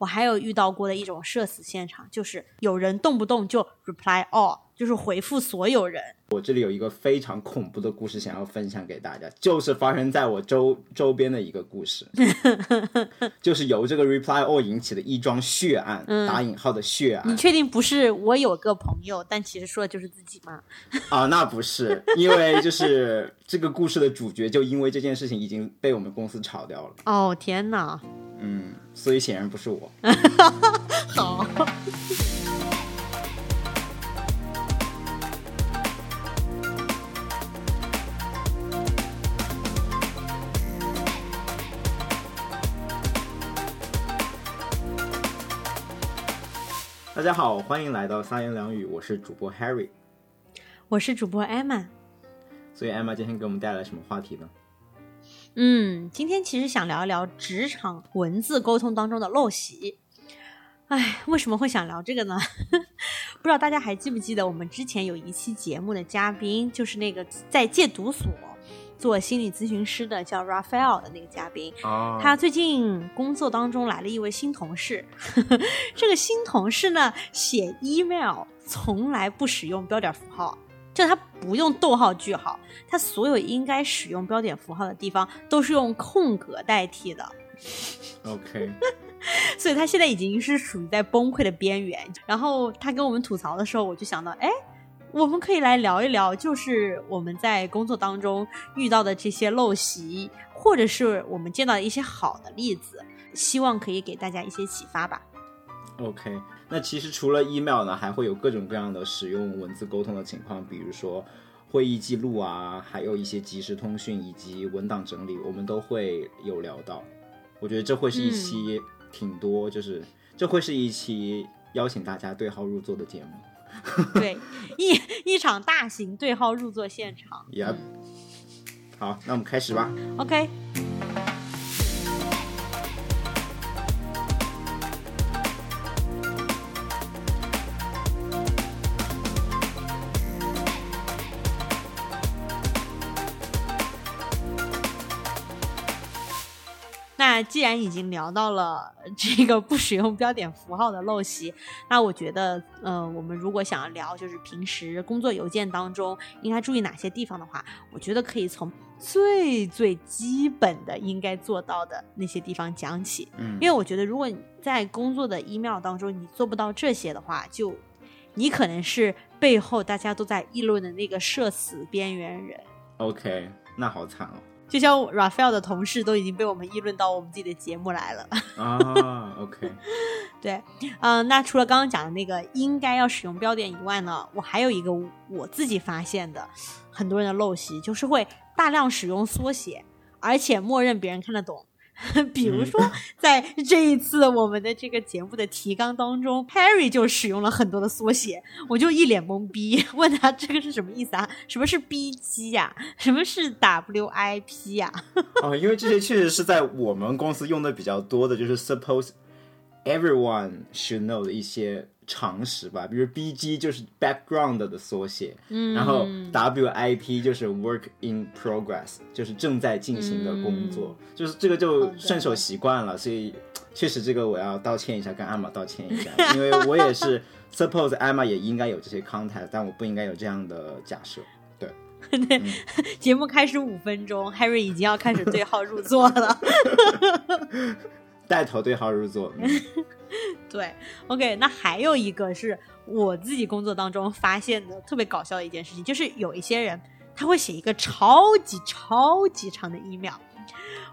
我还有遇到过的一种社死现场，就是有人动不动就 reply all，就是回复所有人。我这里有一个非常恐怖的故事想要分享给大家，就是发生在我周周边的一个故事，就是由这个 reply all 引起的一桩血案，打引号的血案。你确定不是我有个朋友，但其实说的就是自己吗？啊，那不是，因为就是这个故事的主角就因为这件事情已经被我们公司炒掉了。哦天哪！嗯，所以显然不是我。好。大家好，欢迎来到三言两语，我是主播 Harry，我是主播 Emma。所以 Emma 今天给我们带来什么话题呢？嗯，今天其实想聊一聊职场文字沟通当中的陋习。哎，为什么会想聊这个呢？不知道大家还记不记得我们之前有一期节目的嘉宾，就是那个在戒毒所。做心理咨询师的叫 Raphael 的那个嘉宾，他最近工作当中来了一位新同事。这个新同事呢，写 email 从来不使用标点符号，就他不用逗号句号，他所有应该使用标点符号的地方都是用空格代替的。OK，所以他现在已经是属于在崩溃的边缘。然后他跟我们吐槽的时候，我就想到，哎。我们可以来聊一聊，就是我们在工作当中遇到的这些陋习，或者是我们见到的一些好的例子，希望可以给大家一些启发吧。OK，那其实除了 email 呢，还会有各种各样的使用文字沟通的情况，比如说会议记录啊，还有一些即时通讯以及文档整理，我们都会有聊到。我觉得这会是一期挺多，就是这会是一期邀请大家对号入座的节目。对，一一场大型对号入座现场。Yep，好，那我们开始吧。OK。那既然已经聊到了 这个不使用标点符号的陋习，那我觉得，呃，我们如果想要聊就是平时工作邮件当中应该注意哪些地方的话，我觉得可以从最最基本的应该做到的那些地方讲起。嗯，因为我觉得如果你在工作的 email 当中你做不到这些的话，就你可能是背后大家都在议论的那个社死边缘人。OK，那好惨哦。就像 Raphael 的同事都已经被我们议论到我们自己的节目来了啊。OK，对，嗯，那除了刚刚讲的那个应该要使用标点以外呢，我还有一个我自己发现的很多人的陋习，就是会大量使用缩写，而且默认别人看得懂。比如说，在这一次我们的这个节目的提纲当中，Perry 就使用了很多的缩写，我就一脸懵逼，问他这个是什么意思啊？什么是 BG 呀？什么是 WIP 呀？哦，因为这些确实是在我们公司用的比较多的，就是 Suppose everyone should know 的一些。常识吧，比如 B G 就是 background 的缩写，嗯，然后 W I P 就是 work in progress，就是正在进行的工作，就是这个就顺手习惯了，所以确实这个我要道歉一下，跟艾玛道歉一下，因为我也是 suppose 艾玛也应该有这些 context，但我不应该有这样的假设，对，对，节目开始五分钟，Harry 已经要开始对号入座了，带头对号入座。对，OK，那还有一个是我自己工作当中发现的特别搞笑的一件事情，就是有一些人他会写一个超级超级长的 email。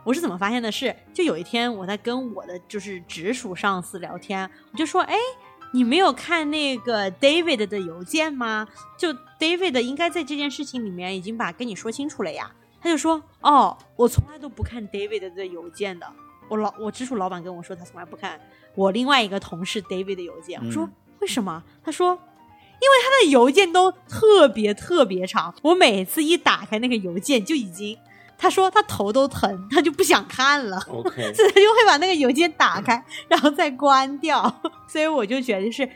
我是怎么发现的？是就有一天我在跟我的就是直属上司聊天，我就说：“哎，你没有看那个 David 的邮件吗？就 David 应该在这件事情里面已经把跟你说清楚了呀。”他就说：“哦，我从来都不看 David 的邮件的。我老我直属老板跟我说，他从来不看。”我另外一个同事 David 的邮件，我说为什么？他说，因为他的邮件都特别特别长，我每次一打开那个邮件就已经，他说他头都疼，他就不想看了。所以他就会把那个邮件打开，然后再关掉。所以我就觉得，是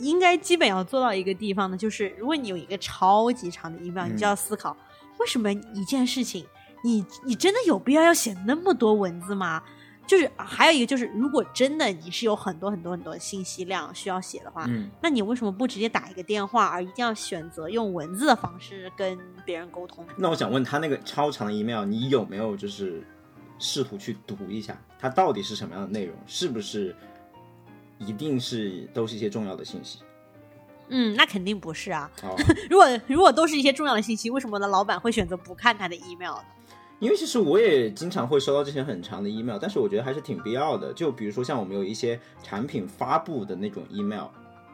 应该基本要做到一个地方呢，就是如果你有一个超级长的 email，你就要思考，为什么一件事情，你你真的有必要要写那么多文字吗？就是还有一个就是，如果真的你是有很多很多很多信息量需要写的话，嗯，那你为什么不直接打一个电话，而一定要选择用文字的方式跟别人沟通？那我想问他那个超长的 email，你有没有就是试图去读一下，它到底是什么样的内容？是不是一定是都是一些重要的信息？嗯，那肯定不是啊。哦，如果如果都是一些重要的信息，为什么呢老板会选择不看他的 email 呢？因为其实我也经常会收到这些很长的 email，但是我觉得还是挺必要的。就比如说像我们有一些产品发布的那种 email，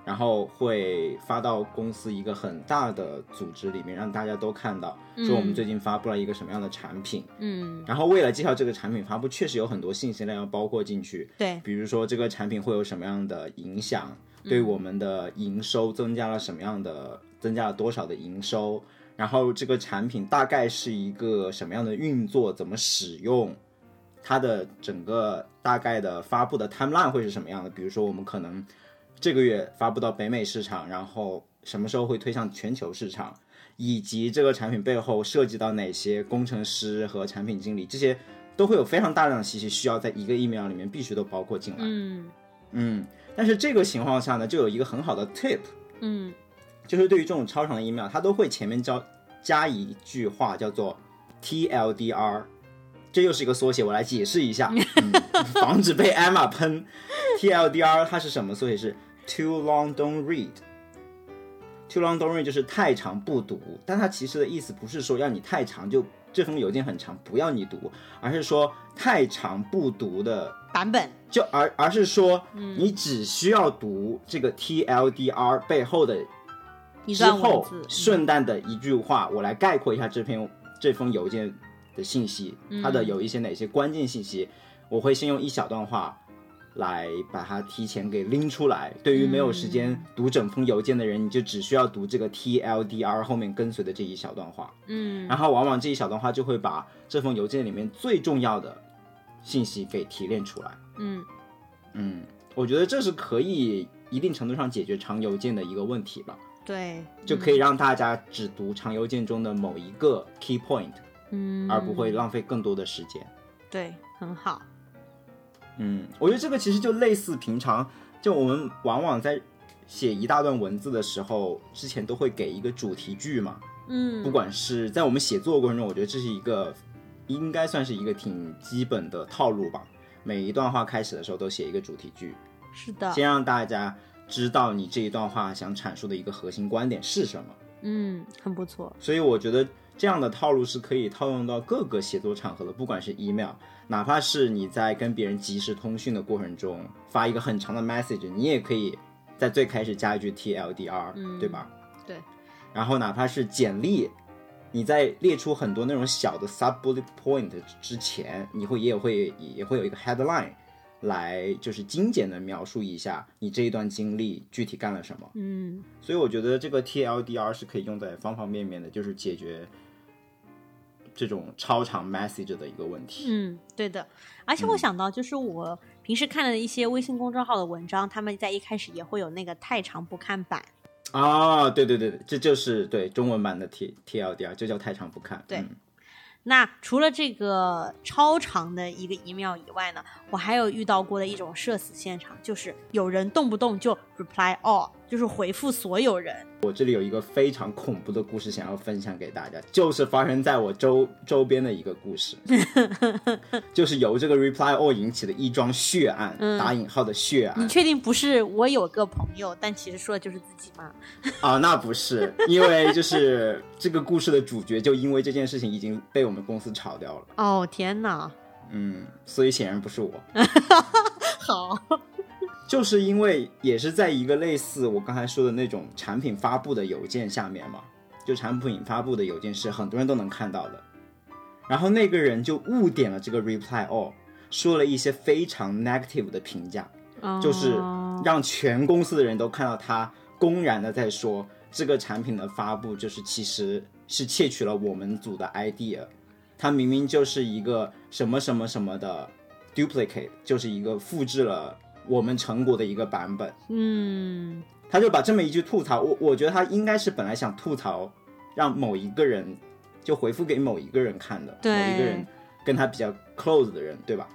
然后会发到公司一个很大的组织里面，让大家都看到，说我们最近发布了一个什么样的产品。嗯，然后为了介绍这个产品发布，确实有很多信息量要包括进去，对，比如说这个产品会有什么样的影响，对我们的营收增加了什么样的，增加了多少的营收，然后这个产品大概是一个什么样的运作，怎么使用，它的整个大概的发布的 timeline 会是什么样的？比如说我们可能这个月发布到北美市场，然后什么时候会推向全球市场，以及这个产品背后涉及到哪些工程师和产品经理，这些都会有非常大量的信息需要在一个 email 里面必须都包括进来。嗯嗯，但是这个情况下呢，就有一个很好的 tip，嗯就是对于这种超长的 email，它都会前面加加一句话叫做 TLDR，这又是一个缩写，我来解释一下，嗯、防止被 Emma 喷。TLDR 它是什么缩写？是 Too long don't read。Too long don't read 就是太长不读，但它其实的意思不是说让你太长就这封邮件很长不要你读，而是说太长不读的版本，就而而是说，你只需要读这个 TLDR 背后的一之后顺带的一句话，我来概括一下这篇这封邮件的信息，它的有一些哪些关键信息，我会先用一小段话来把它提前给拎出来。对于没有时间读整封邮件的人，你就只需要读这个 TLDR 后面跟随的这一小段话，嗯。然后往往这一小段话就会把这封邮件里面最重要的信息给提炼出来。嗯。嗯，我觉得这是可以一定程度上解决长邮件的一个问题吧，对，就可以让大家只读长邮件中的某一个 key point，嗯，而不会浪费更多的时间。对，很好，嗯，我觉得这个其实就类似平常，就我们往往在写一大段文字的时候，之前都会给一个主题句嘛，嗯。不管是在我们写作过程中，我觉得这是一个应该算是一个挺基本的套路吧。每一段话开始的时候都写一个主题句，是的，先让大家知道你这一段话想阐述的一个核心观点是什么。嗯，很不错，所以我觉得这样的套路是可以套用到各个写作场合的，不管是 email，哪怕是你在跟别人即时通讯的过程中发一个很长的 message，你也可以在最开始加一句 TLDR，、嗯对吧？对。然后哪怕是简历，你在列出很多那种小的 sub bullet point 之前，你会也有会也会有一个 headline。来就是精简的描述一下你这一段经历具体干了什么，嗯所以我觉得这个 TLDR 是可以用在方方面面的，就是解决这种超长 message 的一个问题。嗯，对的。而且我想到，就是我平时看的一些微信公众号的文章，他们在一开始也会有那个太长不看版。啊，对对对对，这就是对中文版的 T TLDR，就叫太长不看。对嗯那除了这个超长的一个 email 以外呢，我还有遇到过的一种社死现场，就是有人动不动就 reply all，就是回复所有人。我这里有一个非常恐怖的故事想要分享给大家，就是发生在我周周边的一个故事，就是由这个 reply all 引起的一桩血案，打引号的血案你确定不是我有个朋友，但其实说的就是自己吗？啊，那不是，因为就是这个故事的主角就因为这件事情已经被我们公司炒掉了，哦天哪，嗯，所以显然不是我。好，就是因为也是在一个类似我刚才说的那种产品发布的邮件下面嘛，就产品发布的邮件是很多人都能看到的，然后那个人就误点了这个 reply all，说了一些非常 negative 的评价，就是哦让全公司的人都看到他公然的在说这个产品的发布就是其实是窃取了我们组的 idea，他明明就是一个什么什么什么的 duplicate，就是一个复制了我们成果的一个版本。嗯。他就把这么一句吐槽，我我觉得他应该是本来想吐槽，让某一个人就回复给某一个人看的，对某一个人跟他比较 close 的人，对吧？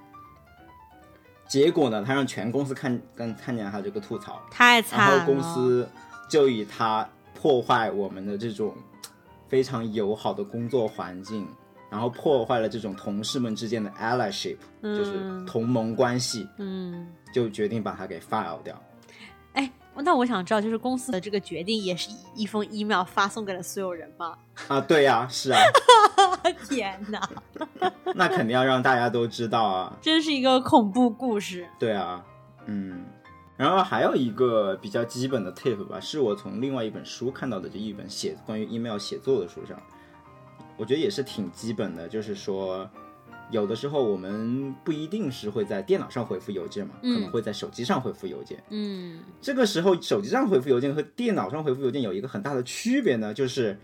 结果呢，他让全公司看跟看见他这个吐槽，太惨了。然后公司就以他破坏我们的这种非常友好的工作环境，然后破坏了这种同事们之间的 allyship，、就是嗯同盟关系，嗯，就决定把他给 fire 掉。哎，那我想知道，就是公司的这个决定也是一封 email 发送给了所有人吗？啊，对呀、是啊，天哪，那肯定要让大家都知道啊。真是一个恐怖故事。对啊，嗯，然后还有一个比较基本的 tip 吧，是我从另外一本书看到的，就一本写关于 email 写作的书上，我觉得也是挺基本的，就是说，有的时候我们不一定是会在电脑上回复邮件嘛，嗯可能会在手机上回复邮件。嗯这个时候，手机上回复邮件和电脑上回复邮件有一个很大的区别呢，就是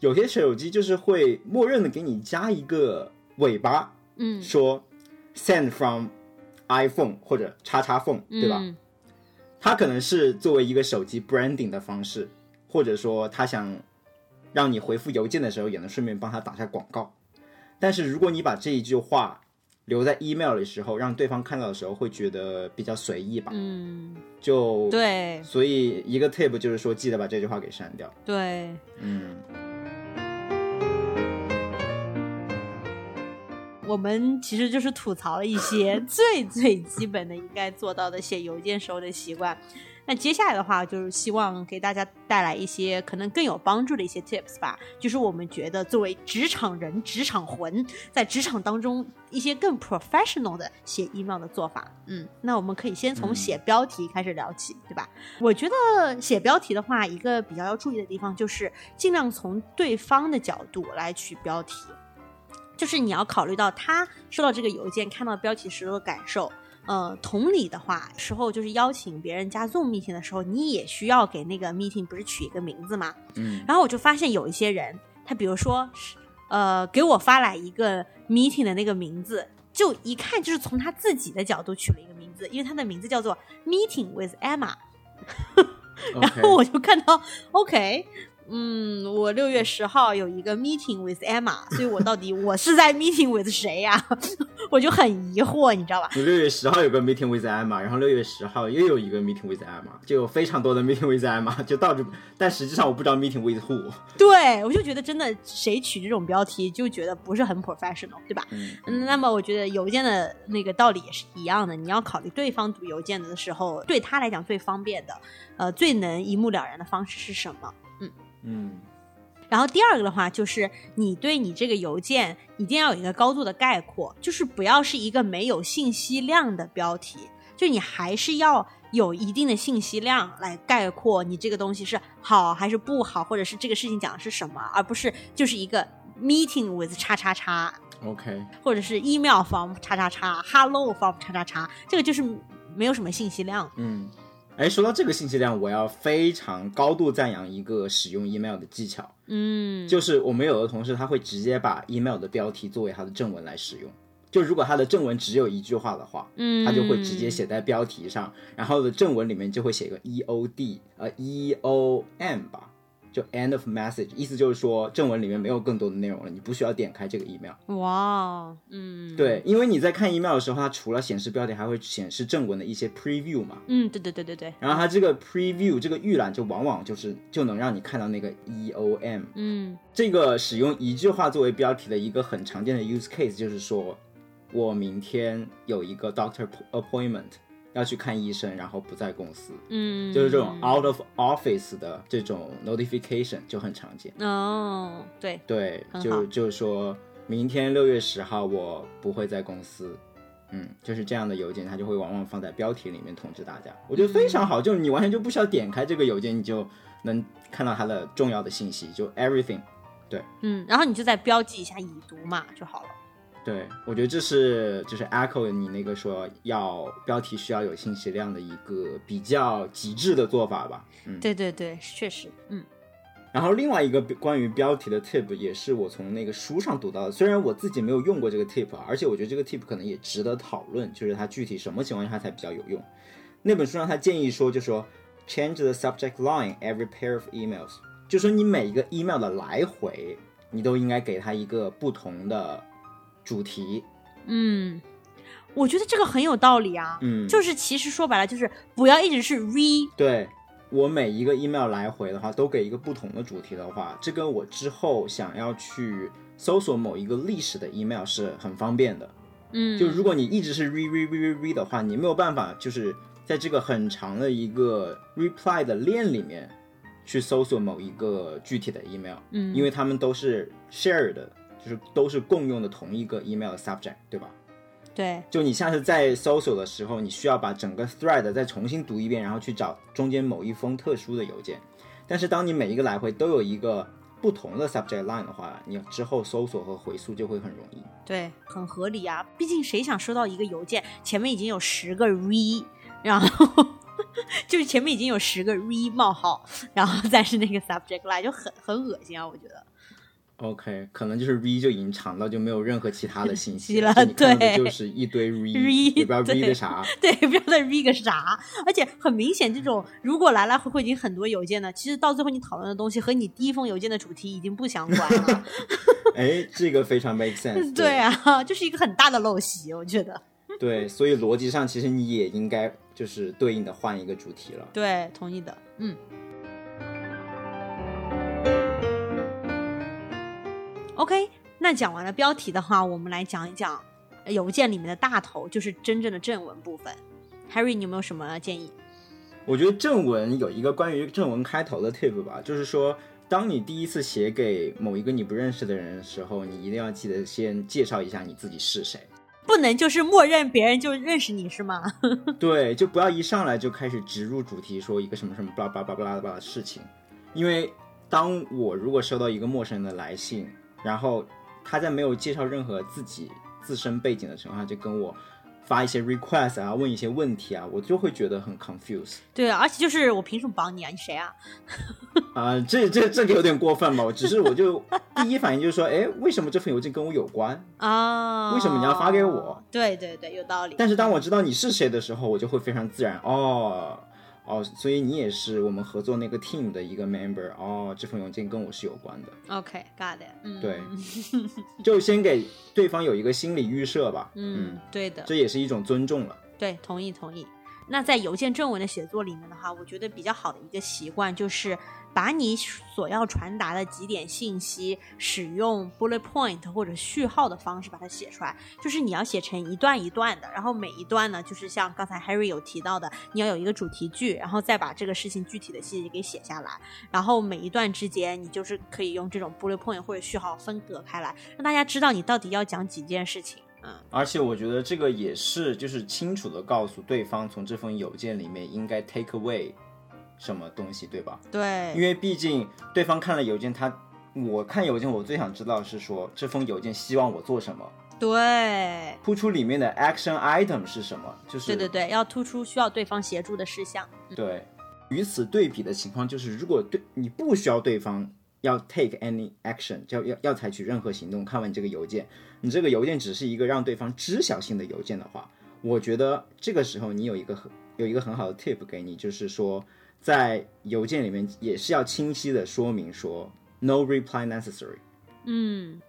有些手机就是会默认的给你加一个尾巴，嗯，说 send from iPhone 或者叉叉 phone，对吧？嗯它可能是作为一个手机 branding 的方式，或者说他想让你回复邮件的时候也能顺便帮他打下广告。但是如果你把这一句话留在 email 的时候，让对方看到的时候会觉得比较随意吧？嗯，就，对所以一个 tip 就是说，记得把这句话给删掉。对，嗯，我们其实就是吐槽了一些 最最基本的应该做到的写邮件时候的习惯。那接下来的话，就是希望给大家带来一些可能更有帮助的一些 tips 吧，就是我们觉得作为职场人、职场魂，在职场当中一些更 professional 的写 email 的做法。嗯，那我们可以先从嗯写标题开始聊起，对吧？我觉得写标题的话，一个比较要注意的地方就是尽量从对方的角度来取标题。就是你要考虑到他收到这个邮件、看到标题时候的感受。呃，同理的话，时候就是邀请别人加 Zoom meeting 的时候，你也需要给那个 meeting 不是取一个名字吗？嗯，然后我就发现有一些人，他比如说，呃，给我发来一个 meeting 的那个名字，就一看就是从他自己的角度取了一个名字，因为他的名字叫做 Meeting with Emma。然后我就看到，OK，嗯，我六月十号有一个 meeting with Emma，所以我到底我是在 meeting with 谁呀、我就很疑惑，你知道吧？你六月十号有个 meeting with Emma，然后六月十号又有一个 meeting with Emma，就有非常多的 meeting with Emma，就到处，但实际上我不知道 meeting with who。对，我就觉得真的谁取这种标题就觉得不是很 professional，对吧？嗯，嗯，那么我觉得邮件的那个道理也是一样的，你要考虑对方读邮件的时候，对他来讲最方便的，呃，最能一目了然的方式是什么？嗯然后第二个的话，就是你对你这个邮件一定要有一个高度的概括，就是不要是一个没有信息量的标题，就你还是要有一定的信息量来概括你这个东西是好还是不好，或者是这个事情讲的是什么，而不是就是一个 meeting with 叉叉叉，，OK，或者是 email from 叉叉叉，hello from 叉叉叉，这个就是没有什么信息量。嗯，哎，说到这个信息量，我要非常高度赞扬一个使用 email 的技巧，嗯，就是我们有的同事他会直接把 email 的标题作为他的正文来使用。就如果他的正文只有一句话的话，嗯，他就会直接写在标题上，然后的正文里面就会写个 e o d 呃 e o m 吧，就 end of message，意思就是说正文里面没有更多的内容了，你不需要点开这个 email。哇，嗯，，对，因为你在看 email 的时候，它除了显示标题，还会显示正文的一些 preview 嘛。嗯，对对对对对，然后它这个 preview 这个预览就往往就是就能让你看到那个 e o m 嗯。这个使用一句话作为标题的一个很常见的 use case 就是说，我明天有一个 doctor appointment 要去看医生，然后不在公司，嗯，就是这种 out of office 的这种 notification 就很常见。哦，对，对，就就是说明天六月十号我不会在公司。嗯，就是这样的邮件，它就会往往放在标题里面通知大家。我觉得非常好，就你完全就不需要点开这个邮件，你就能看到它的重要的信息，就 everything。对嗯，然后你就再标记一下已读嘛就好了。对，我觉得这是就是 echo 你那个说要标题需要有信息量的一个比较极致的做法吧。嗯，对对对，确实，嗯然后另外一个关于标题的 tip 也是我从那个书上读到的，虽然我自己没有用过这个 tip，而且我觉得这个 tip 可能也值得讨论，就是它具体什么情况下才比较有用。那本书上他建议说，就说 change the subject line every pair of emails，就说你每一个 email 的来回，你都应该给它一个不同的主题。嗯，我觉得这个很有道理啊。嗯，就是其实说白了，就是不要一直是 re 对我每一个 email 来回的话，都给一个不同的主题的话，这跟我之后想要去搜索某一个历史的 email 是很方便的。嗯，就如果你一直是 re re re re re 的话，你没有办法就是在这个很长的一个 reply 的链里面去搜索某一个具体的 email，嗯，因为他们都是 share 的，就是都是共用的同一个 email 的 subject，对吧？对就你下次在搜索的时候，你需要把整个 thread 再重新读一遍，然后去找中间某一封特殊的邮件。但是当你每一个来回都有一个不同的 subject line 的话，你之后搜索和回溯就会很容易。对，很合理啊。毕竟谁想收到一个邮件前面已经有十个 re，然后 就是前面已经有十个 re 冒号，然后再是那个 subject line，就很很恶心啊，我觉得。OK，可能就是 re 就已经长到就没有任何其他的信息息 了对就是一堆 re，re，也不知道 re 对的啥。对，不知道在 re 个啥，而且很明显，这种如果来来回回已经很多邮件了，其实到最后你讨论的东西和你第一封邮件的主题已经不相关了。哎，这个非常 make sense 对。对啊，就是一个很大的陋习，我觉得。对，所以逻辑上其实你也应该就是对应的换一个主题了。对，同意的。嗯。OK，那讲完了标题的话，我们来讲一讲邮件里面的大头，就是真正的正文部分。Harry，你有没有什么建议？我觉得正文有一个关于正文开头的 tip 吧，就是说，当你第一次写给某一个你不认识的人的时候，你一定要记得先介绍一下你自己是谁。不能就是默认别人就认识你是吗？对，就不要一上来就开始直入主题，说一个什么什么巴拉巴拉巴拉巴拉的事情。因为当我如果收到一个陌生人的来信，然后他在没有介绍任何自己自身背景的情况下，就跟我发一些 request 啊，问一些问题啊，我就会觉得很 confused。对，而且就是我凭什么帮你啊？你谁啊？啊、这这这个有点过分吧？我只是我就 第一反应就是说，哎，为什么这份邮件跟我有关？啊？为什么你要发给我？对对对，有道理。但是当我知道你是谁的时候，我就会非常自然哦哦，所以你也是我们合作那个 team 的一个 member 哦，这份邮件跟我是有关的，OK，got、it。嗯，对，就先给对方有一个心理预设吧，嗯，对的。这也是一种尊重了。对，同意同意。那在邮件正文的写作里面的话，我觉得比较好的一个习惯就是把你所要传达的几点信息，使用 bullet point 或者序号的方式把它写出来。就是你要写成一段一段的，然后每一段呢，就是像刚才 Harry 有提到的，你要有一个主题句，然后再把这个事情具体的细节给写下来。然后每一段之间，你就是可以用这种 bullet point 或者序号分隔开来，让大家知道你到底要讲几件事情。嗯，而且我觉得这个也是，就是清楚的告诉对方，从这封邮件里面应该 take away 什么东西，对吧？对，因为毕竟对方看了邮件，他我看邮件，我最想知道是说这封邮件希望我做什么，对。突出里面的 action item 是什么，就是对对对，要突出需要对方协助的事项。对与此对比的情况就是，如果对你不需要对方要 take any action，要要要采取任何行动，看完你这个邮件，你这个邮件只是一个让对方知晓性的邮件的话，我觉得这个时候你有一个很有一个很好的 tip 给你，就是说在邮件里面也是要清晰的说明说 no reply necessary。嗯，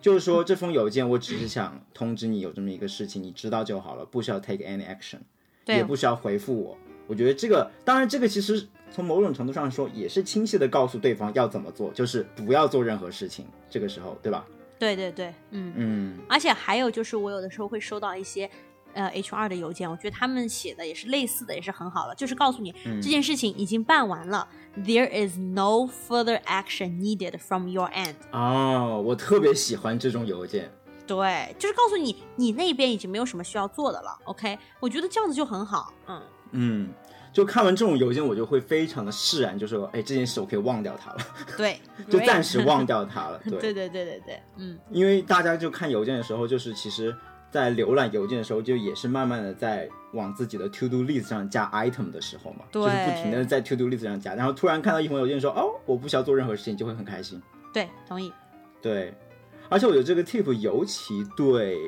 就是说，这封邮件我只是想通知你有这么一个事情，你知道就好了，不需要 take any action。对也不需要回复我。我觉得这个，当然这个其实从某种程度上说，也是清晰的告诉对方要怎么做，就是不要做任何事情。这个时候，对吧？对对对，嗯，嗯，而且还有就是，我有的时候会收到一些。呃，HR 的邮件，我觉得他们写的也是类似的，也是很好了，就是告诉你、嗯这件事情已经办完了，there is no further action needed from your end。哦，我特别喜欢这种邮件。对，就是告诉你你那边已经没有什么需要做的了。OK，我觉得这样子就很好。嗯，嗯，就看完这种邮件，我就会非常的释然，就说，哎，这件事我可以忘掉它了，对，就暂时忘掉它了。对对对对对，嗯，因为大家就看邮件的时候，就是其实，在浏览邮件的时候，就也是慢慢的在往自己的 to do list 上加 item 的时候嘛，对就是不停的在 to do list 上加，然后突然看到一封邮件说，哦，我不需要做任何事情，就会很开心。对，同意。对，而且我觉得这个 tip 尤其对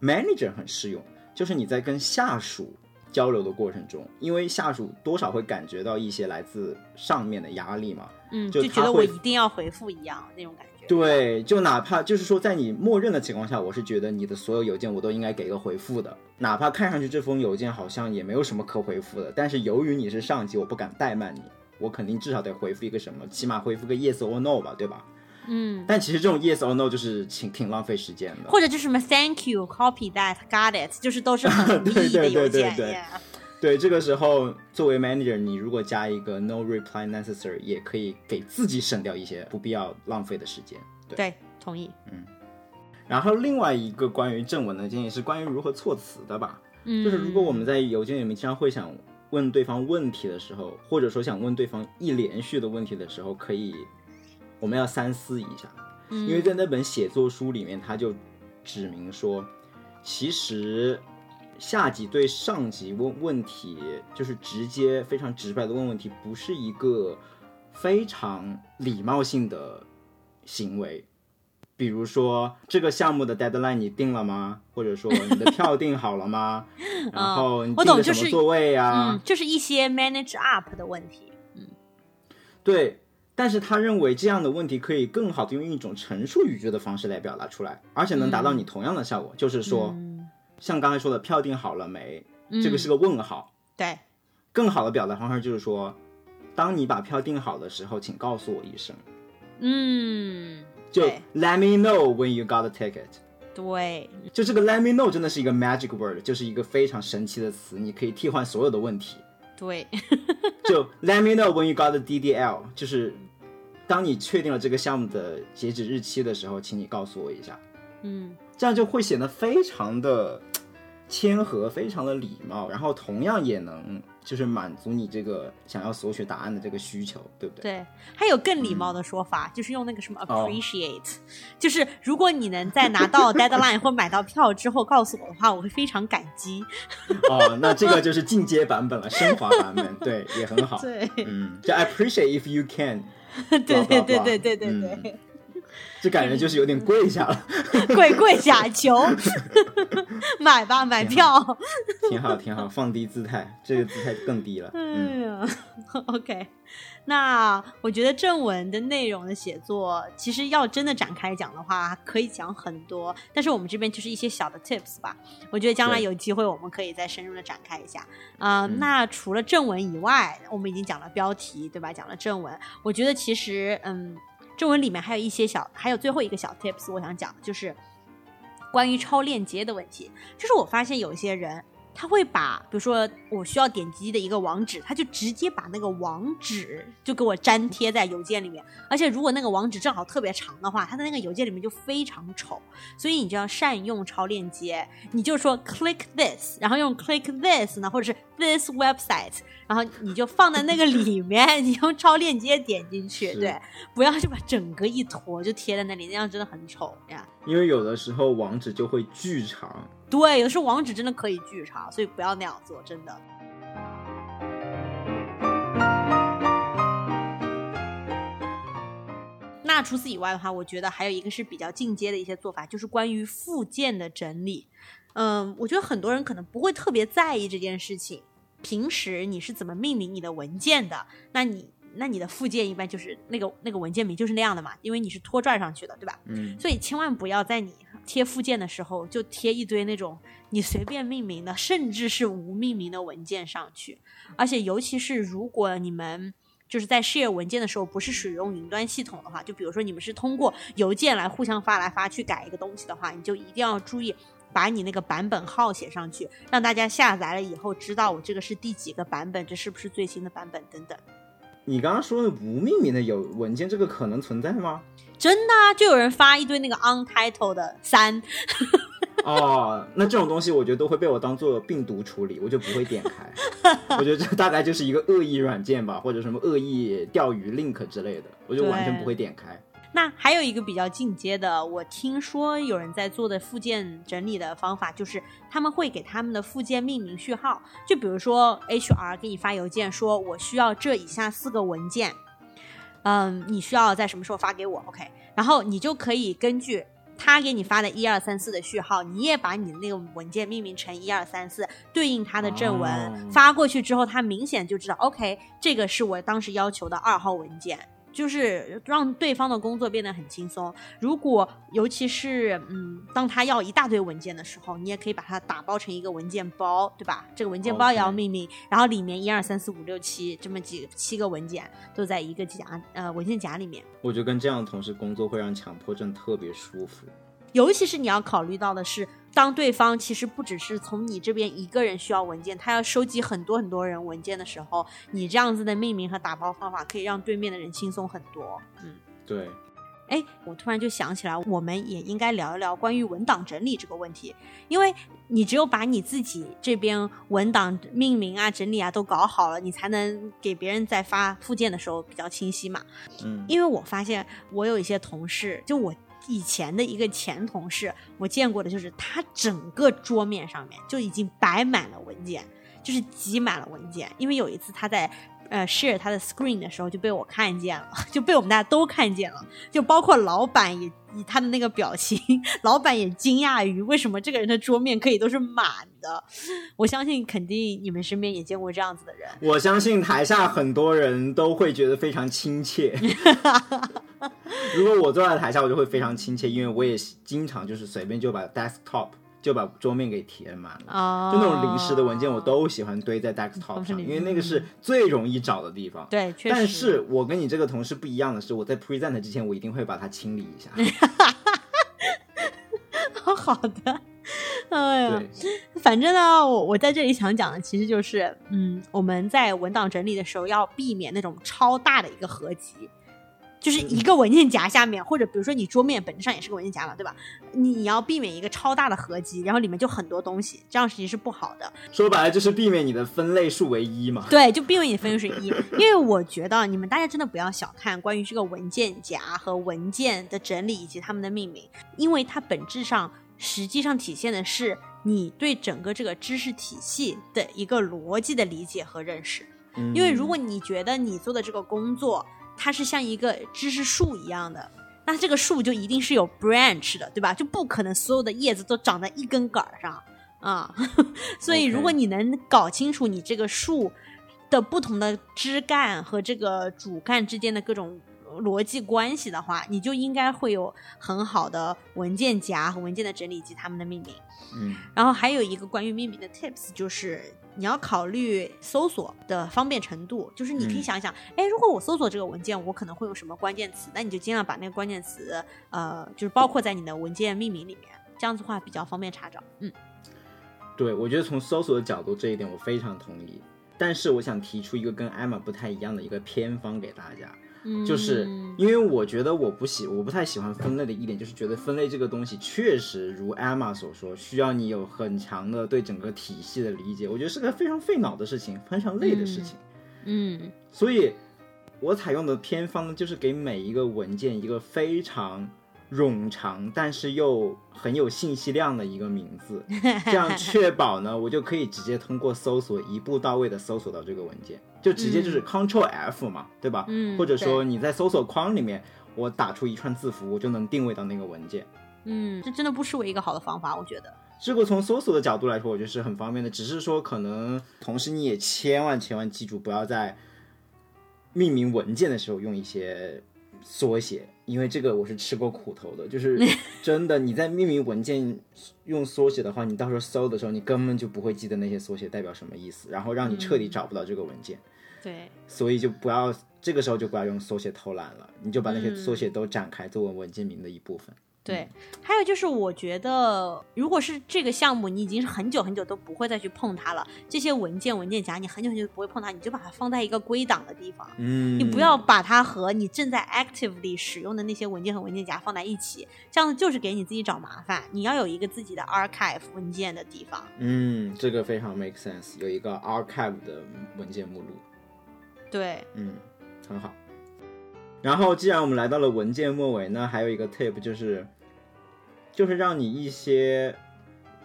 manager 很适用，就是你在跟下属交流的过程中，因为下属多少会感觉到一些来自上面的压力嘛。嗯，就就觉得我一定要回复一样那种感觉。对，就哪怕就是说，在你默认的情况下，我是觉得你的所有邮件我都应该给个回复的，哪怕看上去这封邮件好像也没有什么可回复的，但是由于你是上级，我不敢怠慢你，我肯定至少得回复一个什么，起码回复个 yes or no 吧，对吧？嗯，但其实这种 yes or no 就是挺挺浪费时间的。或者就是什么 Thank you, copy that, got it，就是都是很无意义的对对对邮件。对对 yeah 对，这个时候作为 manager，你如果加一个 no reply necessary，也可以给自己省掉一些不必要浪费的时间。对。对，同意。嗯然后另外一个关于正文的建议是关于如何措辞的吧。嗯，就是如果我们在邮件里面经常会想问对方问题的时候，或者说想问对方一连续的问题的时候，可以我们要三思一下，嗯因为在那本写作书里面，他就指明说，其实下级对上级问问题，就是直接非常直白的问问题，不是一个非常礼貌性的行为。比如说这个项目的 deadline 你定了吗？或者说你的票订好了吗？然后你订的什么座位啊？嗯，就是一些 manage up 的问题。嗯对，但是他认为这样的问题可以更好的用一种陈述语句的方式来表达出来，而且能达到你同样的效果，就是说，嗯，像刚才说的票订好了没？嗯这个是个问号。对，更好的表达方式就是说，当你把票订好的时候，请告诉我一声，嗯，就 let me know when you got the ticket。对，就这个 let me know 真的是一个 magic word，就是一个非常神奇的词，你可以替换所有的问题。对，就 let me know when you got the DDL，就是当你确定了这个项目的截止日期的时候，请你告诉我一下，嗯，这样就会显得非常的谦和，非常的礼貌，然后同样也能就是满足你这个想要索取答案的这个需求，对不对？对，还有更礼貌的说法，就是用那个什么哦 appreciate，、就是如果你能在拿到 deadline 或买到票之后告诉我的话，我会非常感激。哦，那这个就是进阶版本了，升华版本，对，也很好。对，嗯，就 I appreciate if you can，对对对对对对嗯对，这感觉就是有点跪下了，跪跪下求 买吧，买票。挺好挺好，放低姿态，这个姿态更低了。嗯，，OK，那我觉得正文的内容的写作，其实要真的展开讲的话，可以讲很多。但是我们这边就是一些小的 tips 吧。我觉得将来有机会，我们可以再深入的展开一下。啊、嗯那除了正文以外，我们已经讲了标题，对吧？讲了正文，我觉得其实，嗯，正文里面还有一些小，还有最后一个小 tips，我想讲的就是关于超链接的问题。就是我发现有一些人。他会把，比如说我需要点击的一个网址，他就直接把那个网址就给我粘贴在邮件里面，而且如果那个网址正好特别长的话，他的那个邮件里面就非常丑，所以你就要善用超链接，你就说 click this，然后用 click this 呢，或者是 this website，然后你就放在那个里面，你用超链接点进去，对，不要就把整个一坨就贴在那里，那样真的很丑呀。因为有的时候网址就会巨长，对，有的时候网址真的可以巨长，所以不要那样做，真的。那除此以外的话，我觉得还有一个是比较进阶的一些做法，就是关于附件的整理。嗯，我觉得很多人可能不会特别在意这件事情。平时你是怎么命名你的文件的？那你那你的附件一般就是那个那个文件名就是那样的嘛，因为你是拖拽上去的，对吧？嗯，所以千万不要在你贴附件的时候就贴一堆那种你随便命名的，甚至是无命名的文件上去。而且尤其是如果你们就是在 share 文件的时候不是使用云端系统的话，就比如说你们是通过邮件来互相发来发去改一个东西的话，你就一定要注意。把你那个版本号写上去，让大家下载了以后知道我这个是第几个版本，这是不是最新的版本等等。你刚刚说的无命名的有文件，这个可能存在吗？真的啊，就有人发一堆那个 untitled 的三，哦，那这种东西我觉得都会被我当做病毒处理，我就不会点开。我觉得这大概就是一个恶意软件吧，或者什么恶意钓鱼 link 之类的，我就完全不会点开。那还有一个比较进阶的，我听说有人在做的附件整理的方法，就是他们会给他们的附件命名序号。就比如说 HR 给你发邮件说，我需要这以下四个文件，嗯，你需要在什么时候发给我？OK，然后你就可以根据他给你发的一二三四的序号，你也把你那个文件命名成一二三四，对应它的正文、哦发过去之后，他明显就知道，OK，这个是我当时要求的二号文件。就是让对方的工作变得很轻松。如果尤其是嗯，当他要一大堆文件的时候，你也可以把它打包成一个文件包，对吧？这个文件包也要命名然后里面一二三四五六七这么几七个文件都在一个夹呃文件夹里面。我觉得跟这样的同事工作会让强迫症特别舒服。尤其是你要考虑到的是，当对方其实不只是从你这边一个人需要文件，他要收集很多很多人文件的时候，你这样子的命名和打包方法可以让对面的人轻松很多。嗯，对，哎，我突然就想起来，我们也应该聊一聊关于文档整理这个问题，因为你只有把你自己这边文档命名啊、整理啊都搞好了，你才能给别人在发附件的时候比较清晰嘛。嗯，因为我发现我有一些同事，就我以前的一个前同事，我见过的就是他整个桌面上面就已经摆满了文件，就是挤满了文件。因为有一次他在呃 share 他的 screen 的时候就被我看见了，就被我们大家都看见了，就包括老板也以他的那个表情，老板也惊讶于为什么这个人的桌面可以都是满的。我相信肯定你们身边也见过这样子的人。我相信台下很多人都会觉得非常亲切。如果我坐在台下，我就会非常亲切，因为我也经常就是随便就把 desktop 就把桌面给填满了。哦，就那种临时的文件，我都喜欢堆在 desktop 上，因为那个是最容易找的地方。对，确实。但是我跟你这个同事不一样的是，我在 present 之前，我一定会把它清理一下。好的，哎呀，对，反正呢，我我在这里想讲的其实就是，嗯，我们在文档整理的时候要避免那种超大的一个合集，就是一个文件夹下面，或者比如说你桌面本质上也是个文件夹嘛，对吧？你要避免一个超大的合集，然后里面就很多东西，这样其实是不好的。说白了就是避免你的分类数为一嘛。对，就避免你分类数一，因为我觉得你们大家真的不要小看关于这个文件夹和文件的整理以及它们的命名，因为它本质上实际上体现的是你对整个这个知识体系的一个逻辑的理解和认识。嗯因为如果你觉得你做的这个工作它是像一个知识树一样的，那这个树就一定是有 branch 的，对吧？就不可能所有的叶子都长在一根杆儿上啊。所以如果你能搞清楚你这个树的不同的枝干和这个主干之间的各种逻辑关系的话，你就应该会有很好的文件夹和文件的整理以及它们的命名。嗯然后还有一个关于命名的 tips，就是你要考虑搜索的方便程度，就是你可以嗯想一想，哎、如果我搜索这个文件，我可能会用什么关键词？那你就尽量把那个关键词，呃，就是包括在你的文件命名里面，这样子的话比较方便查找。嗯，对，我觉得从搜索的角度这一点我非常同意。但是我想提出一个跟艾玛不太一样的一个偏方给大家，嗯就是因为我觉得我不喜我不太喜欢分类的一点，就是觉得分类这个东西确实如 Emma 所说，需要你有很强的对整个体系的理解，我觉得是个非常费脑的事情，非常累的事情。嗯所以，我采用的偏方呢，就是给每一个文件一个非常冗长，但是又很有信息量的一个名字，这样确保呢，我就可以直接通过搜索一步到位的搜索到这个文件，就直接就是 Control F 嘛，对吧？嗯或者说你在搜索框里面，我打出一串字符，我就能定位到那个文件。嗯，这真的不失为一个好的方法，我觉得。这个从搜索的角度来说，我觉得是很方便的。只是说，可能同时你也千万千万记住，不要在命名文件的时候用一些缩写，因为这个我是吃过苦头的。就是 真的，你在命名文件用缩写的话，你到时候搜的时候，你根本就不会记得那些缩写代表什么意思，然后让你彻底找不到这个文件。对，所以就不要这个时候就不要用缩写偷懒了，你就把那些嗯缩写都展开作为文件名的一部分。对，还有就是，我觉得如果是这个项目，你已经是很久很久都不会再去碰它了，这些文件文件夹你很久很久都不会碰它，你就把它放在一个归档的地方。嗯，你不要把它和你正在 actively 使用的那些文件和文件夹放在一起，这样子就是给你自己找麻烦。你要有一个自己的 archive 文件的地方。嗯，这个非常 make sense，有一个 archive 的文件目录，对，嗯，很好。然后，既然我们来到了文件末尾，那还有一个 tip 就是，就是让你一些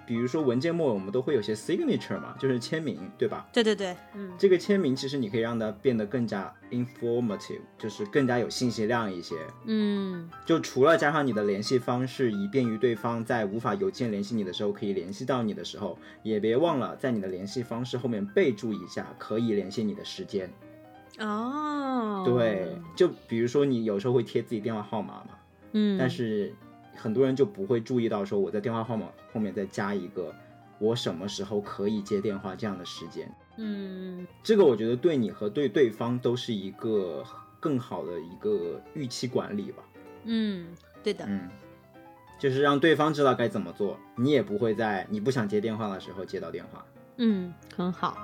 比如说文件末尾我们都会有些 signature 嘛，就是签名，对吧？对对对，嗯这个签名其实你可以让它变得更加 informative，就是更加有信息量一些。嗯就除了加上你的联系方式，以便于对方在无法邮件联系你的时候可以联系到你的时候，也别忘了在你的联系方式后面备注一下可以联系你的时间。哦，对，就比如说你有时候会贴自己电话号码嘛，嗯，但是很多人就不会注意到说我在电话号码后面再加一个我什么时候可以接电话这样的时间。嗯这个我觉得对你和对对方都是一个更好的一个预期管理吧。嗯，对的，嗯，就是让对方知道该怎么做，你也不会在你不想接电话的时候接到电话。嗯，很好，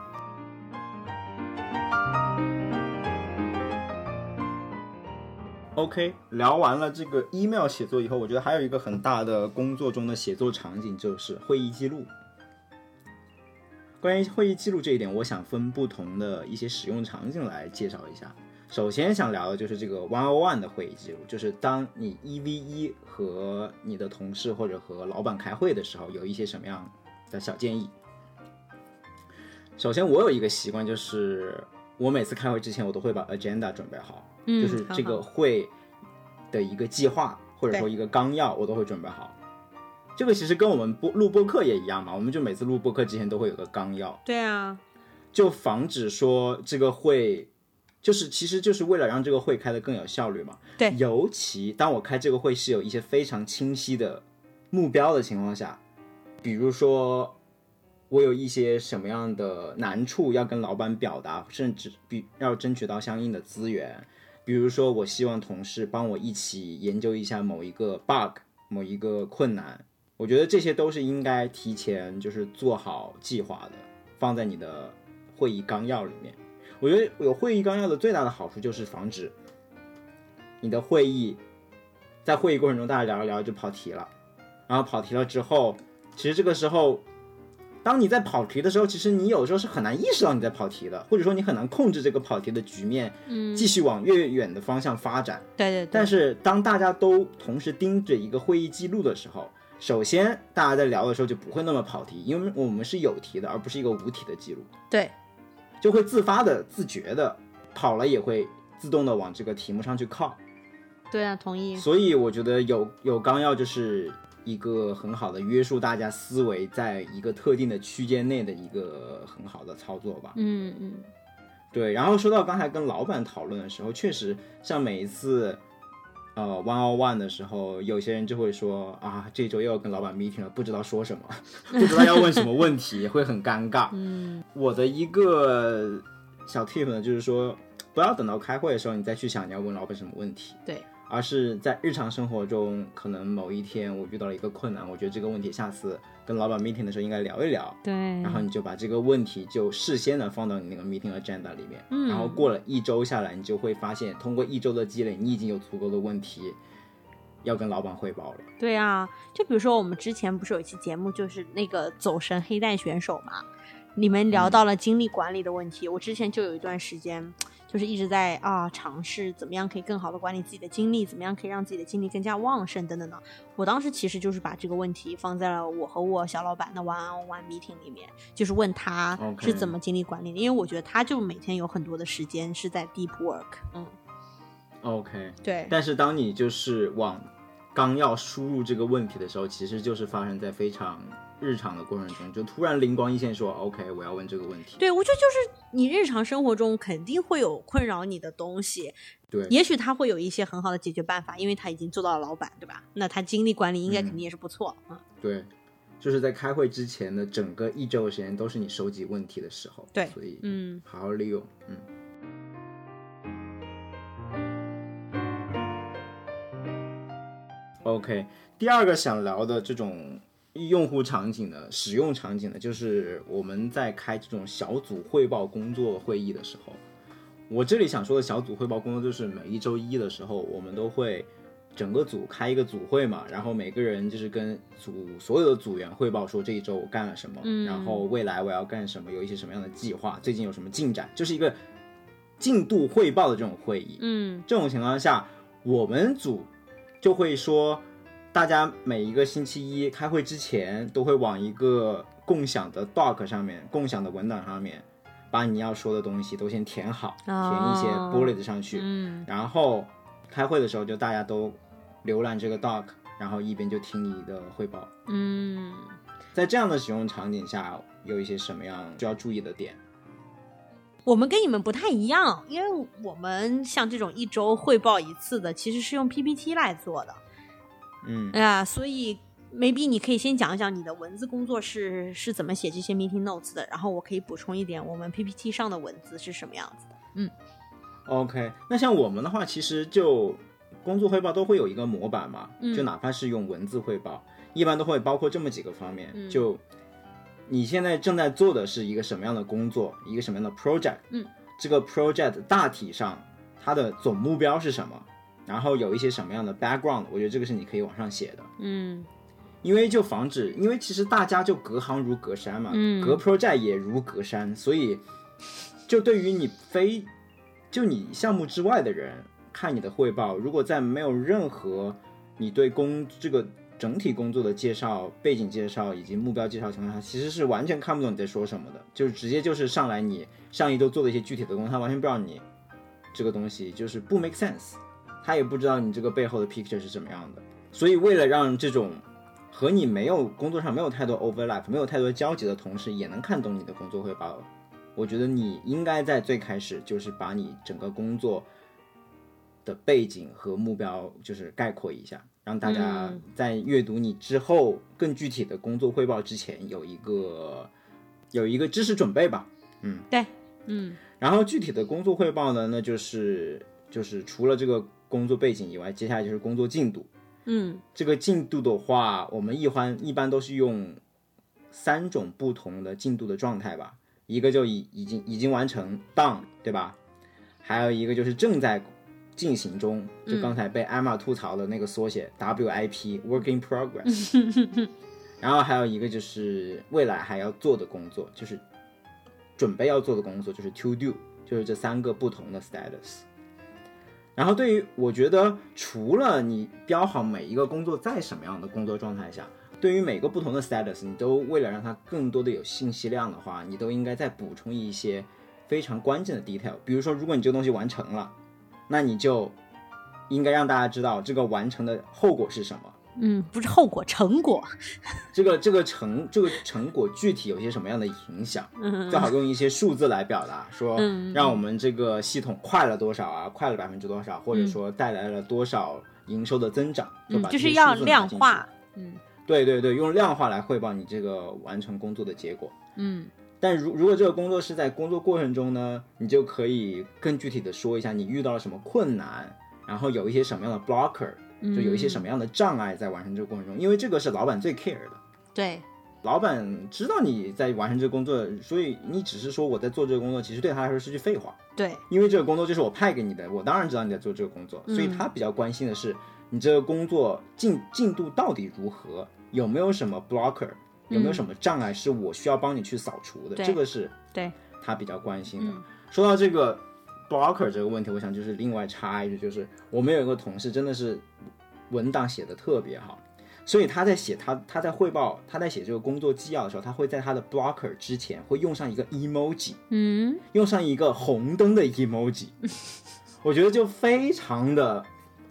OK，聊完了这个 email 写作以后，我觉得还有一个很大的工作中的写作场景就是会议记录。关于会议记录这一点，我想分不同的一些使用场景来介绍一下。首先想聊的就是这个 one on one 的会议记录，就是当你一 v 一和你的同事或者和老板开会的时候，有一些什么样的小建议。首先，我有一个习惯，就是我每次开会之前，我都会把 agenda 准备好，嗯就是这个会的一个计划或者说一个纲要，我都会准备好。这个其实跟我们播录播课也一样嘛，我们就每次录播课之前都会有个纲要，对啊，就防止说这个会，就是其实就是为了让这个会开得更有效率嘛。对尤其当我开这个会是有一些非常清晰的目标的情况下，比如说我有一些什么样的难处要跟老板表达，甚至比要争取到相应的资源，比如说我希望同事帮我一起研究一下某一个 bug、某一个困难，我觉得这些都是应该提前就是做好计划的，放在你的会议纲要里面。我觉得有会议纲要的最大的好处就是防止你的会议在会议过程中大家聊一聊就跑题了，然后跑题了之后，其实这个时候，当你在跑题的时候，其实你有时候是很难意识到你在跑题的，或者说你很难控制这个跑题的局面，嗯，继续往越远的方向发展。对对对，但是当大家都同时盯着一个会议记录的时候，首先大家在聊的时候就不会那么跑题，因为我们是有题的，而不是一个无题的记录，对，就会自发的、自觉的跑了，也会自动的往这个题目上去靠。对啊，同意，所以我觉得有有纲要就是一个很好的约束大家思维在一个特定的区间内的一个很好的操作吧。嗯嗯对，然后说到刚才跟老板讨论的时候，确实像每一次，呃，one on one 的时候，有些人就会说啊，这周又要跟老板 meeting 了，不知道说什么，不知道要问什么问题，会很尴尬。嗯我的一个小 tip 呢，就是说，不要等到开会的时候你再去想你要问老板什么问题，对，而是在日常生活中，可能某一天我遇到了一个困难，我觉得这个问题下次跟老板 meeting 的时候应该聊一聊，对，然后你就把这个问题就事先的放到你那个 meeting agenda 里面，嗯然后过了一周下来，你就会发现，通过一周的积累，你已经有足够的问题要跟老板汇报了。对啊，就比如说我们之前不是有一期节目，就是那个走神黑带选手嘛，你们聊到了精力管理的问题。我之前就有一段时间，就是一直在啊尝试怎么样可以更好的管理自己的精力，怎么样可以让自己的精力更加旺盛等等的。我当时其实就是把这个问题放在了我和我小老板的 one on one meeting 里面，就是问他是怎么精力管理的，因为我觉得他就每天有很多的时间是在 deep work。嗯，OK，对，但是当你就是往纲要输入这个问题的时候，其实就是发生在非常日常的过程中，就突然灵光一现说，OK，我要问这个问题。对，我觉得就是你日常生活中肯定会有困扰你的东西，对，也许他会有一些很好的解决办法，因为他已经做到了老板，对吧？那他精力管理应该肯定也是不错。嗯，对，就是在开会之前的整个一周的时间都是你收集问题的时候。对所以嗯好好利用。嗯。OK，第二个想聊的这种用户场景的使用场景呢，就是我们在开这种小组汇报工作会议的时候，我这里想说的小组汇报工作，就是每一周一的时候，我们都会整个组开一个组会嘛，然后每个人就是跟组所有的组员汇报说这一周我干了什么，嗯然后未来我要干什么，有一些什么样的计划，最近有什么进展，就是一个进度汇报的这种会议。嗯这种情况下，我们组就会说，大家每一个星期一开会之前，都会往一个共享的 doc 上面、共享的文档上面，把你要说的东西都先填好，填一些哦 bullet 上去，嗯然后开会的时候就大家都浏览这个 doc，然后一边就听你的汇报。嗯，在这样的使用场景下，有一些什么样需要注意的点？我们跟你们不太一样，因为我们像这种一周汇报一次的，其实是用 PPT 来做的。嗯。哎呀，所以 maybe 你可以先讲一讲你的文字工作是是怎么写这些 meeting notes 的，然后我可以补充一点我们 PPT 上的文字是什么样子。的。嗯，OK，那像我们的话，其实就工作汇报都会有一个模板嘛，嗯。就哪怕是用文字汇报，一般都会包括这么几个方面，嗯。就你现在正在做的是一个什么样的工作，一个什么样的 project，嗯，这个 project 大体上它的总目标是什么，然后有一些什么样的 background，我觉得这个是你可以往上写的。嗯。因为就防止，因为其实大家就隔行如隔山嘛，嗯。隔 project 也如隔山，所以就对于你非就你项目之外的人看你的汇报，如果在没有任何你对工这个整体工作的介绍、背景介绍以及目标介绍情况下，其实是完全看不懂你在说什么的，就是直接就是上来你上一周做的一些具体的工作，他完全不知道你这个东西就是不 make sense，他也不知道你这个背后的 picture 是怎么样的，所以为了让这种和你没有工作上没有太多 overlap、没有太多交集的同事也能看懂你的工作汇报，我觉得你应该在最开始就是把你整个工作的背景和目标就是概括一下，让大家嗯。在阅读你之后更具体的工作汇报之前有一个有一个知识准备吧。嗯。对，嗯。然后具体的工作汇报呢，那就是就是除了这个工作背景以外，接下来就是工作进度。嗯这个进度的话，我们一般一般都是用三种不同的进度的状态吧，一个就已已经已经完成 done，对吧？还有一个就是正在进行中，就刚才被艾玛吐槽的那个缩写、WIP work in progress。然后还有一个就是未来还要做的工作，就是准备要做的工作，就是 to do，就是这三个不同的 status。然后对于我觉得，除了你标好每一个工作在什么样的工作状态下，对于每个不同的 status，你都为了让它更多的有信息量的话，你都应该再补充一些非常关键的 detail。比如说，如果你这个东西完成了，那你就应该让大家知道这个完成的后果是什么。嗯，不是后果，成果。这个这个成这个成果具体有些什么样的影响？嗯最好用一些数字来表达，说嗯让我们这个系统快了多少啊，快了百分之多少，或者说带来了多少营收的增长，就嗯，把这就是要。量化。嗯对对对，用量化来汇报你这个完成工作的结果。嗯但如如果这个工作是在工作过程中呢，你就可以更具体的说一下你遇到了什么困难，然后有一些什么样的 blocker，就有一些什么样的障碍在完成这个过程中，因为这个是老板最 care 的。对，老板知道你在完成这个工作，所以你只是说我在做这个工作，其实对他来说是句废话，对，因为这个工作就是我派给你的，我当然知道你在做这个工作，嗯。所以他比较关心的是你这个工作进进度到底如何，有没有什么 blocker，有没有什么障碍是我需要帮你去扫除的，对。这个是对。他比较关心的。嗯。说到这个 blocker 这个问题，我想就是另外插一句，就是我们有一个同事真的是文档写的特别好，所以他在写他他在汇报他在写这个工作纪要的时候，他会在他的 blocker 之前会用上一个 emoji，嗯。用上一个红灯的 emoji，我觉得就非常的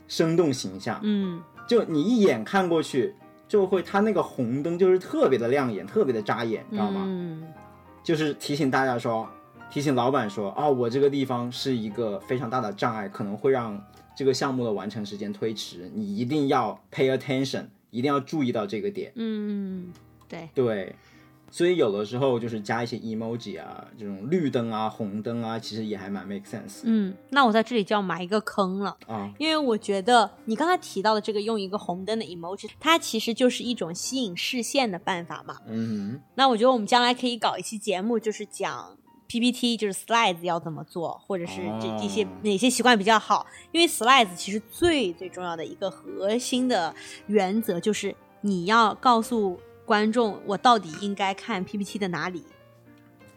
生动形象，嗯。就你一眼看过去就会，他那个红灯就是特别的亮眼，特别的扎眼，知道吗？嗯。就是提醒大家说，提醒老板说，哦，我这个地方是一个非常大的障碍，可能会让这个项目的完成时间推迟，你一定要 pay attention，一定要注意到这个点。嗯，对，对，所以有的时候就是加一些 emoji 啊，这种绿灯啊、红灯啊，其实也还蛮 make sense 嗯，那我在这里就要埋一个坑了。啊。因为我觉得你刚才提到的这个用一个红灯的 emoji，它其实就是一种吸引视线的办法嘛。嗯那我觉得我们将来可以搞一期节目，就是讲 PPT，就是 slides 要怎么做，或者是这哦这些哪些习惯比较好。因为 slides 其实最最重要的一个核心的原则就是你要告诉观众我到底应该看 PPT 的哪里。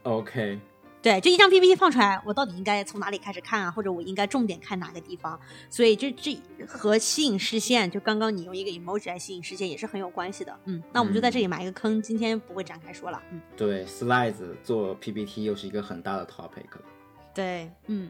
，OK，对，就一张 PPT 放出来，我到底应该从哪里开始看啊？或者我应该重点看哪个地方？所以这这和吸引视线，就刚刚你用一个 emoji 来吸引视线也是很有关系的。嗯，那我们就在这里埋一个坑，今天不会展开说了。嗯，对，slides 做 PPT 又是一个很大的 topic 了。对，嗯，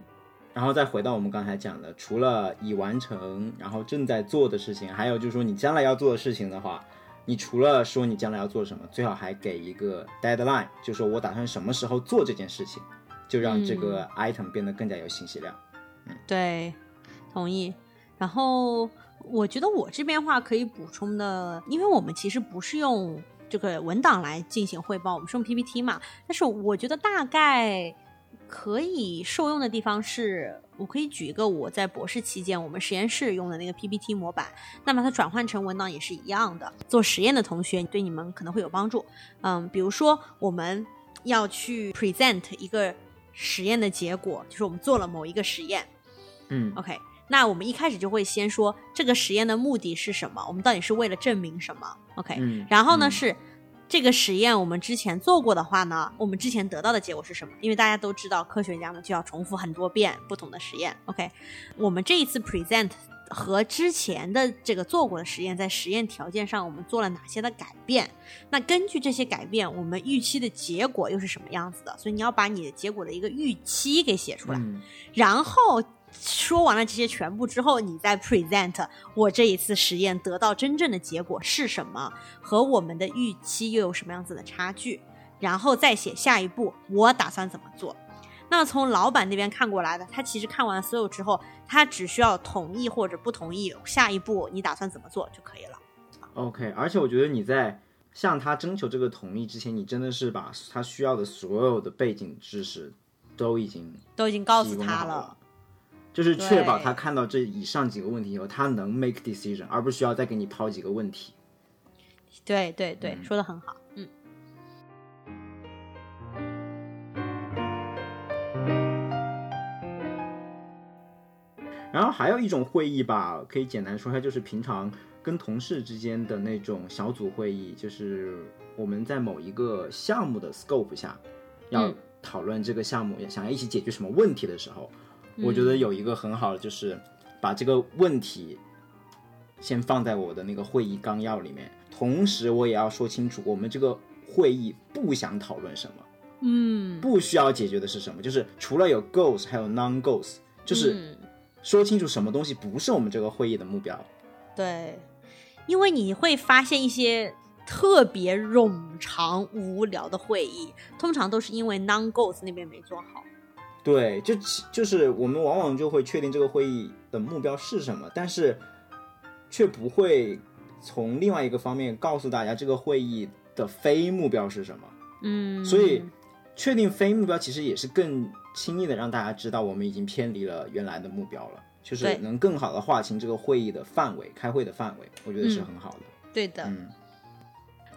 然后再回到我们刚才讲的，除了已完成，然后正在做的事情，还有就是说你将来要做的事情的话。你除了说你将来要做什么，最好还给一个 deadline，就说我打算什么时候做这件事情，就让这个 item 变得更加有信息量。嗯，对，同意。然后我觉得我这边话可以补充的，因为我们其实不是用这个文档来进行汇报，我们是用 PPT 嘛。但是我觉得大概。可以受用的地方是，我可以举一个我在博士期间我们实验室用的那个 PPT 模板，那么它转换成文档也是一样的。做实验的同学对你们可能会有帮助。嗯，比如说我们要去 present 一个实验的结果，就是我们做了某一个实验。嗯，OK，那我们一开始就会先说这个实验的目的是什么，我们到底是为了证明什么？OK，然后呢是。这个实验我们之前做过的话呢，我们之前得到的结果是什么？因为大家都知道，科学家呢就要重复很多遍不同的实验。OK，我们这一次 present 和之前的这个做过的实验，在实验条件上我们做了哪些的改变？那根据这些改变，我们预期的结果又是什么样子的？所以你要把你的结果的一个预期给写出来，然后。说完了这些全部之后，你再 present 我这一次实验得到真正的结果是什么，和我们的预期又有什么样子的差距，然后再写下一步我打算怎么做。那么从老板那边看过来的，他其实看完所有之后，他只需要同意或者不同意下一步你打算怎么做就可以了。OK，而且我觉得你在向他征求这个同意之前，你真的是把他需要的所有的背景知识都已经都已经告诉他了。就是确保他看到这以上几个问题以后，他能 make decision，而不需要再给你抛几个问题。对对对，说的很好，嗯。然后还有一种会议吧，可以简单说一下，就是平常跟同事之间的那种小组会议，就是我们在某一个项目的 scope 下，要讨论这个项目，想要一起解决什么问题的时候。我觉得有一个很好的，就是把这个问题先放在我的那个会议纲要里面，同时我也要说清楚我们这个会议不想讨论什么，嗯，不需要解决的是什么，就是除了有 goals 还有 non goals，就是说清楚什么东西不是我们这个会议的目标。对，因为你会发现一些特别冗长无聊的会议，通常都是因为 non goals 那边没做好。对，就就是我们往往就会确定这个会议的目标是什么，但是却不会从另外一个方面告诉大家这个会议的非目标是什么。嗯，所以确定非目标其实也是更轻易的让大家知道我们已经偏离了原来的目标了，就是能更好的划清这个会议的范围、开会的范围，我觉得是很好的。对的，嗯。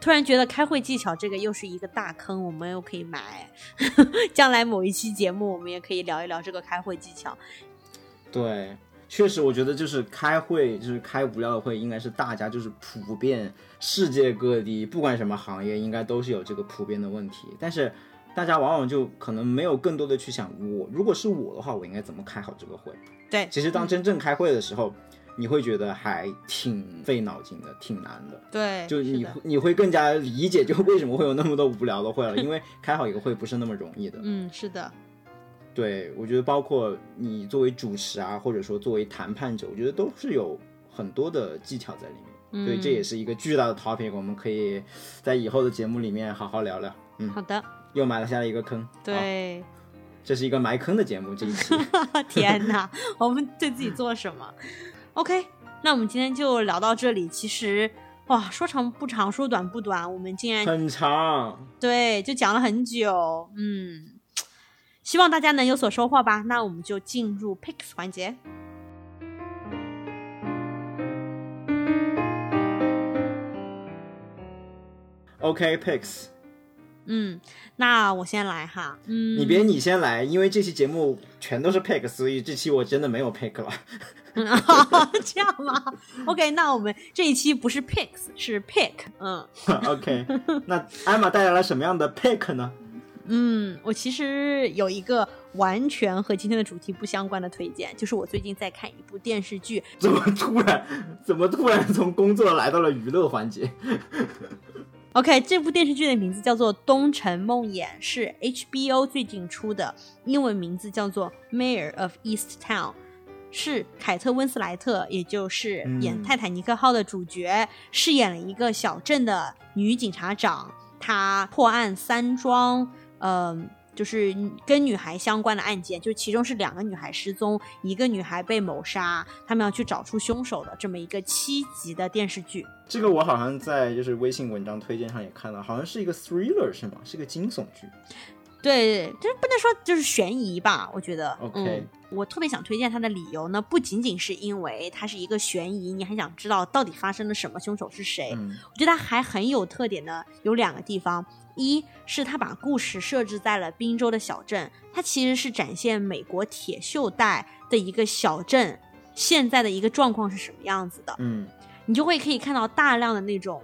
突然觉得开会技巧这个又是一个大坑，我们又可以买。将来某一期节目，我们也可以聊一聊这个开会技巧。对，确实，我觉得就是开会，就是开无聊的会，应该是大家就是普遍，世界各地不管什么行业，应该都是有这个普遍的问题。但是大家往往就可能没有更多的去想，我如果是我的话，我应该怎么开好这个会？对，其实当真正开会的时候。你会觉得还挺费脑筋的，挺难的。对，就你你会更加理解，就为什么会有那么多无聊的会了，因为开好一个会不是那么容易的。嗯，是的。对，我觉得包括你作为主持啊，或者说作为谈判者，我觉得都是有很多的技巧在里面。所以这也是一个巨大的 topic，我们可以在以后的节目里面好好聊聊。嗯，好的。又埋了下了一个坑。对，这是一个埋坑的节目，这一期。天哪，我们对自己做什么？OK，那我们今天就聊到这里。其实，哇，说长不长，说短不短，我们竟然很长，对，就讲了很久。嗯，希望大家能有所收获吧。那我们就进入 Picks 环节。OK，Picks。嗯，那我先来哈。嗯，你别你先来，因为这期节目全都是 Pick，所以这期我真的没有 Pick 了。这样吗？OK，那我们这一期不是 picks，是 pick。嗯，OK。那艾玛带来了什么样的 pick 呢？嗯，我其实有一个完全和今天的主题不相关的推荐，就是我最近在看一部电视剧，怎么突然怎么突然从工作来到了娱乐环节？OK，这部电视剧的名字叫做《东城梦魇》，是 HBO 最近出的，英文名字叫做《Mayor of East Town》，是凯特温斯莱特，也就是演嗯《泰坦尼克号》的主角，饰演了一个小镇的女警察长，她破案三桩，嗯、就是跟女孩相关的案件，就其中是两个女孩失踪，一个女孩被谋杀，他们要去找出凶手的这么一个七集的电视剧。这个我好像在就是微信文章推荐上也看到，好像是一个 thriller 是吗？是个惊悚剧。对，就是不能说就是悬疑吧，我觉得。OK 嗯，我特别想推荐它的理由呢，不仅仅是因为它是一个悬疑，你很想知道到底发生了什么，凶手是谁。嗯我觉得它还很有特点的有两个地方，一是它把故事设置在了滨州的小镇，它其实是展现美国铁锈带的一个小镇现在的一个状况是什么样子的。嗯你就会可以看到大量的那种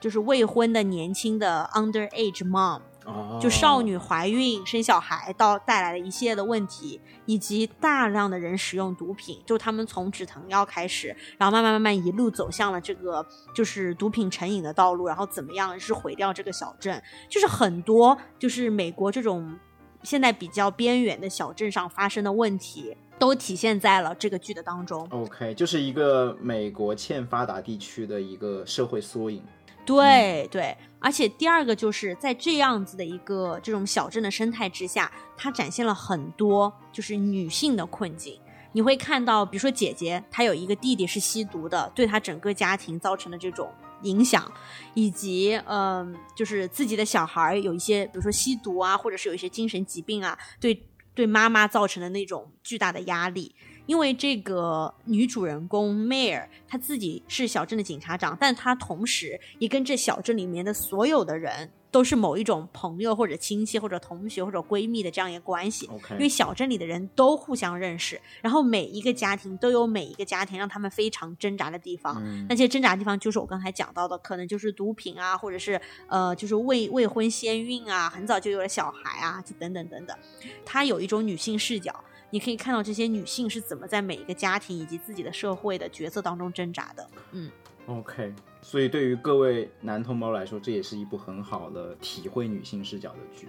就是未婚的年轻的 underage mom。哦，就少女怀孕生小孩到带来的一系列的问题，以及大量的人使用毒品，就他们从止疼药开始，然后慢慢慢慢一路走向了这个就是毒品成瘾的道路，然后怎么样是毁掉这个小镇，就是很多就是美国这种现在比较边缘的小镇上发生的问题，都体现在了这个剧的当中。OK，就是一个美国欠发达地区的一个社会缩影。对对，而且第二个就是在这样子的一个这种小镇的生态之下，它展现了很多就是女性的困境。你会看到，比如说姐姐，她有一个弟弟是吸毒的，对她整个家庭造成的这种影响，以及嗯、就是自己的小孩有一些，比如说吸毒啊，或者是有一些精神疾病啊，对对妈妈造成的那种巨大的压力。因为这个女主人公 Mare 她自己是小镇的警察长，但她同时也跟这小镇里面的所有的人都是某一种朋友或者亲戚或者同学或者闺蜜的这样一个关系。OK，因为小镇里的人都互相认识，然后每一个家庭都有每一个家庭让他们非常挣扎的地方。嗯那些挣扎的地方就是我刚才讲到的，可能就是毒品啊，或者是呃，就是未未婚先孕啊，很早就有了小孩啊，就等等等等。她有一种女性视角，你可以看到这些女性是怎么在每一个家庭以及自己的社会的角色当中挣扎的。嗯，OK，所以对于各位男同胞来说，这也是一部很好的体会女性视角的剧，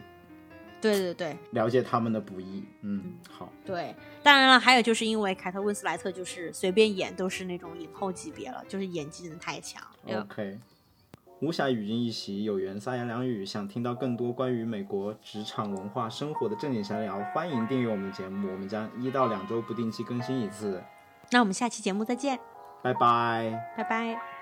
对对对了解他们的不易。嗯，好，对，当然了，还有就是因为凯特温斯莱特就是随便演都是那种影后级别了，就是演技真的太强。OK，无暇与君一席，有缘三言两语。想听到更多关于美国职场文化、生活的正经闲聊，欢迎订阅我们的节目，我们将一到两周不定期更新一次。那我们下期节目再见，拜拜。拜拜。